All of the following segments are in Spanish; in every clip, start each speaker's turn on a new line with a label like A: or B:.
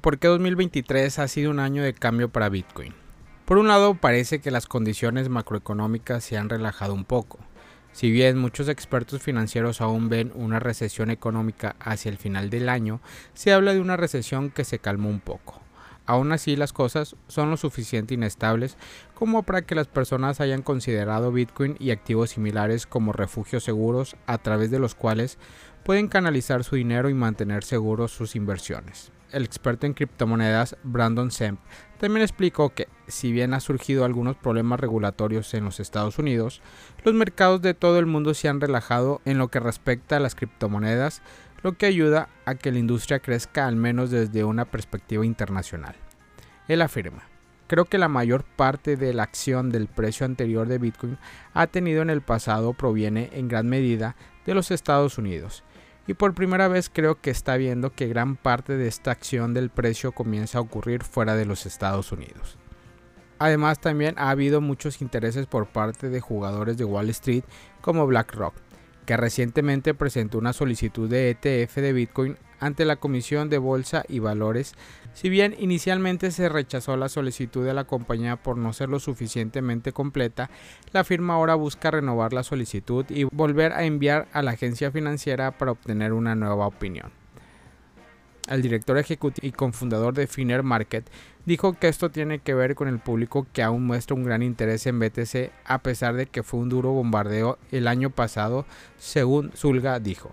A: ¿Por qué 2023 ha sido un año de cambio para Bitcoin? Por un lado, parece que las condiciones macroeconómicas se han relajado un poco. Si bien muchos expertos financieros aún ven una recesión económica hacia el final del año, se habla de una recesión que se calmó un poco. Aún así, las cosas son lo suficiente inestables como para que las personas hayan considerado Bitcoin y activos similares como refugios seguros a través de los cuales pueden canalizar su dinero y mantener seguros sus inversiones el experto en criptomonedas Brandon Semp también explicó que, si bien ha surgido algunos problemas regulatorios en los Estados Unidos, los mercados de todo el mundo se han relajado en lo que respecta a las criptomonedas, lo que ayuda a que la industria crezca al menos desde una perspectiva internacional. Él afirma, creo que la mayor parte de la acción del precio anterior de Bitcoin ha tenido en el pasado proviene en gran medida de los Estados Unidos y por primera vez creo que está viendo que gran parte de esta acción del precio comienza a ocurrir fuera de los Estados Unidos. Además también ha habido muchos intereses por parte de jugadores de Wall Street como BlackRock, que recientemente presentó una solicitud de ETF de Bitcoin ante la Comisión de Bolsa y Valores si bien inicialmente se rechazó la solicitud de la compañía por no ser lo suficientemente completa, la firma ahora busca renovar la solicitud y volver a enviar a la agencia financiera para obtener una nueva opinión. El director ejecutivo y cofundador de Finer Market dijo que esto tiene que ver con el público que aún muestra un gran interés en BTC a pesar de que fue un duro bombardeo el año pasado, según Zulga dijo.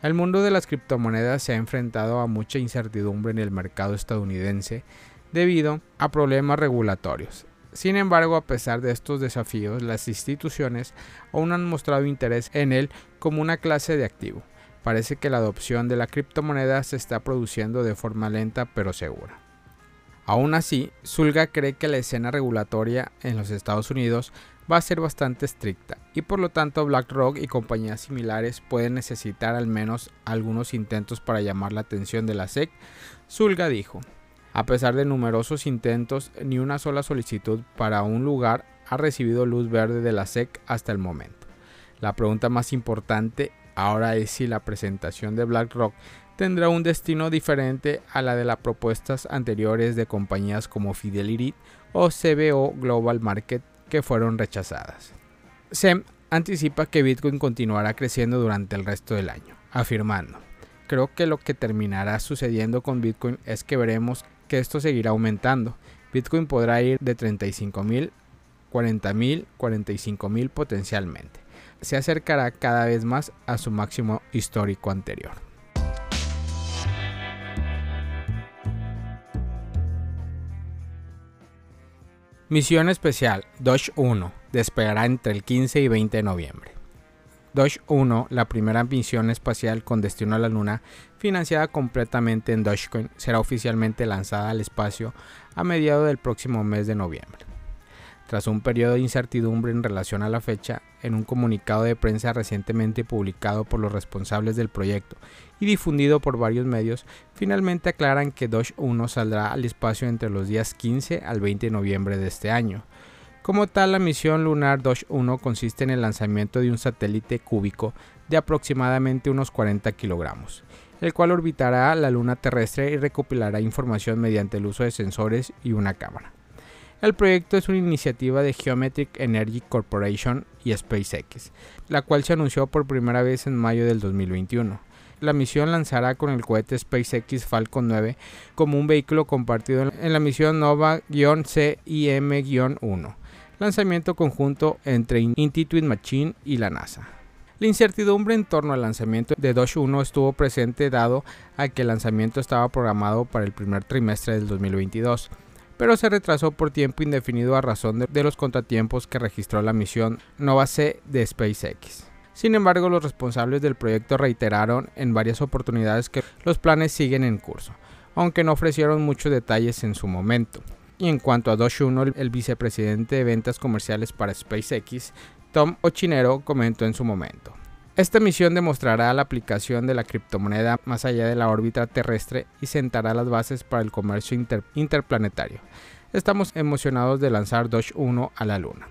A: El mundo de las criptomonedas se ha enfrentado a mucha incertidumbre en el mercado estadounidense debido a problemas regulatorios. Sin embargo, a pesar de estos desafíos, las instituciones aún han mostrado interés en él como una clase de activo. Parece que la adopción de la criptomoneda se está produciendo de forma lenta pero segura. Aún así, Zulga cree que la escena regulatoria en los Estados Unidos va a ser bastante estricta y por lo tanto BlackRock y compañías similares pueden necesitar al menos algunos intentos para llamar la atención de la SEC, Zulga dijo. A pesar de numerosos intentos, ni una sola solicitud para un lugar ha recibido luz verde de la SEC hasta el momento. La pregunta más importante ahora es si la presentación de BlackRock tendrá un destino diferente a la de las propuestas anteriores de compañías como Fidelity o CBO Global Market que fueron rechazadas. SEM anticipa que Bitcoin continuará creciendo durante el resto del año, afirmando, creo que lo que terminará sucediendo con Bitcoin es que veremos que esto seguirá aumentando. Bitcoin podrá ir de 35 mil, 40 mil, 45 mil potencialmente. Se acercará cada vez más a su máximo histórico anterior. Misión especial Doge 1 despegará entre el 15 y 20 de noviembre. Doge 1, la primera misión espacial con destino a la Luna, financiada completamente en Dogecoin, será oficialmente lanzada al espacio a mediados del próximo mes de noviembre. Tras un periodo de incertidumbre en relación a la fecha, en un comunicado de prensa recientemente publicado por los responsables del proyecto y difundido por varios medios, finalmente aclaran que Doge 1 saldrá al espacio entre los días 15 al 20 de noviembre de este año. Como tal, la misión lunar Doge 1 consiste en el lanzamiento de un satélite cúbico de aproximadamente unos 40 kilogramos, el cual orbitará la luna terrestre y recopilará información mediante el uso de sensores y una cámara. El proyecto es una iniciativa de Geometric Energy Corporation y SpaceX, la cual se anunció por primera vez en mayo del 2021. La misión lanzará con el cohete SpaceX Falcon 9 como un vehículo compartido en la misión Nova-CIM-1, lanzamiento conjunto entre Intuitive Machine y la NASA. La incertidumbre en torno al lanzamiento de Doge 1 estuvo presente dado a que el lanzamiento estaba programado para el primer trimestre del 2022 pero se retrasó por tiempo indefinido a razón de, los contratiempos que registró la misión Nova C de SpaceX. Sin embargo, los responsables del proyecto reiteraron en varias oportunidades que los planes siguen en curso, aunque no ofrecieron muchos detalles en su momento. Y en cuanto a Doge 1, el vicepresidente de ventas comerciales para SpaceX, Tom Ochinero, comentó en su momento. Esta misión demostrará la aplicación de la criptomoneda más allá de la órbita terrestre y sentará las bases para el comercio interplanetario. Estamos emocionados de lanzar Doge 1 a la Luna.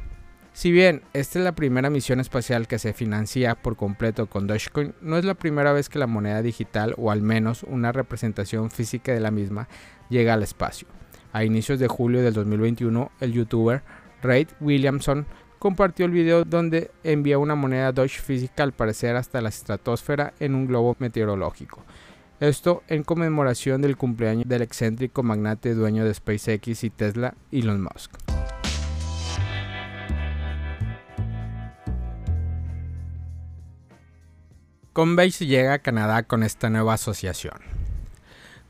A: Si bien esta es la primera misión espacial que se financia por completo con Dogecoin, no es la primera vez que la moneda digital, o al menos una representación física de la misma, llega al espacio. A inicios de julio del 2021, el youtuber Ray Williamson compartió el video donde envía una moneda Doge física al parecer hasta la estratosfera en un globo meteorológico. Esto en conmemoración del cumpleaños del excéntrico magnate dueño de SpaceX y Tesla, Elon Musk. Coinbase llega a Canadá con esta nueva asociación.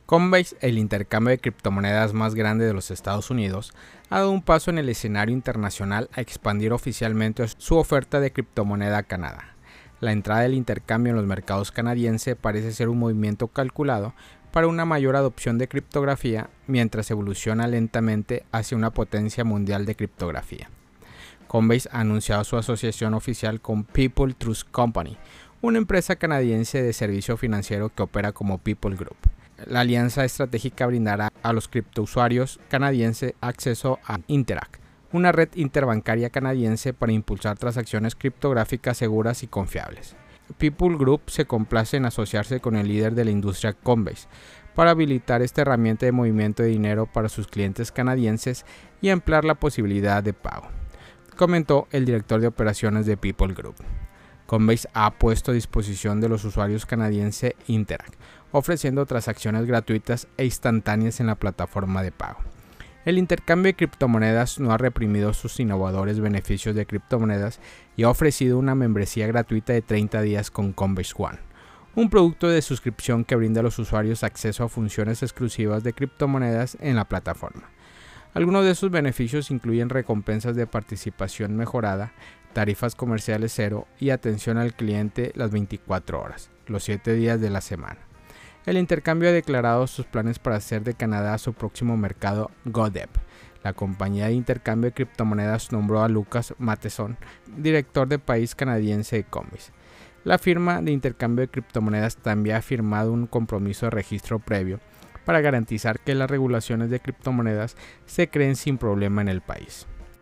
A: Coinbase, el intercambio de criptomonedas más grande de los Estados Unidos, ha dado un paso en el escenario internacional a expandir oficialmente su oferta de criptomoneda a Canadá. La entrada del intercambio en los mercados canadienses parece ser un movimiento calculado para una mayor adopción de criptografía mientras evoluciona lentamente hacia una potencia mundial de criptografía. Coinbase ha anunciado su asociación oficial con People Trust Company, una empresa canadiense de servicio financiero que opera como People Group. La alianza estratégica brindará a los criptousuarios canadienses acceso a Interac, una red interbancaria canadiense para impulsar transacciones criptográficas seguras y confiables. People Group se complace en asociarse con el líder de la industria Coinbase para habilitar esta herramienta de movimiento de dinero para sus clientes canadienses y ampliar la posibilidad de pago, comentó el director de operaciones de People Group. Coinbase ha puesto a disposición de los usuarios canadienses Interac, ofreciendo transacciones gratuitas e instantáneas en la plataforma de pago. El intercambio de criptomonedas no ha reprimido sus innovadores beneficios de criptomonedas y ha ofrecido una membresía gratuita de 30 días con Coinbase One, un producto de suscripción que brinda a los usuarios acceso a funciones exclusivas de criptomonedas en la plataforma. Algunos de sus beneficios incluyen recompensas de participación mejorada, tarifas comerciales cero y atención al cliente las 24 horas, los 7 días de la semana. El intercambio ha declarado sus planes para hacer de Canadá su próximo mercado GoDep. La compañía de intercambio de criptomonedas nombró a Lucas Mateson, director de país canadiense de Combis. La firma de intercambio de criptomonedas también ha firmado un compromiso de registro previo para garantizar que las regulaciones de criptomonedas se creen sin problema en el país.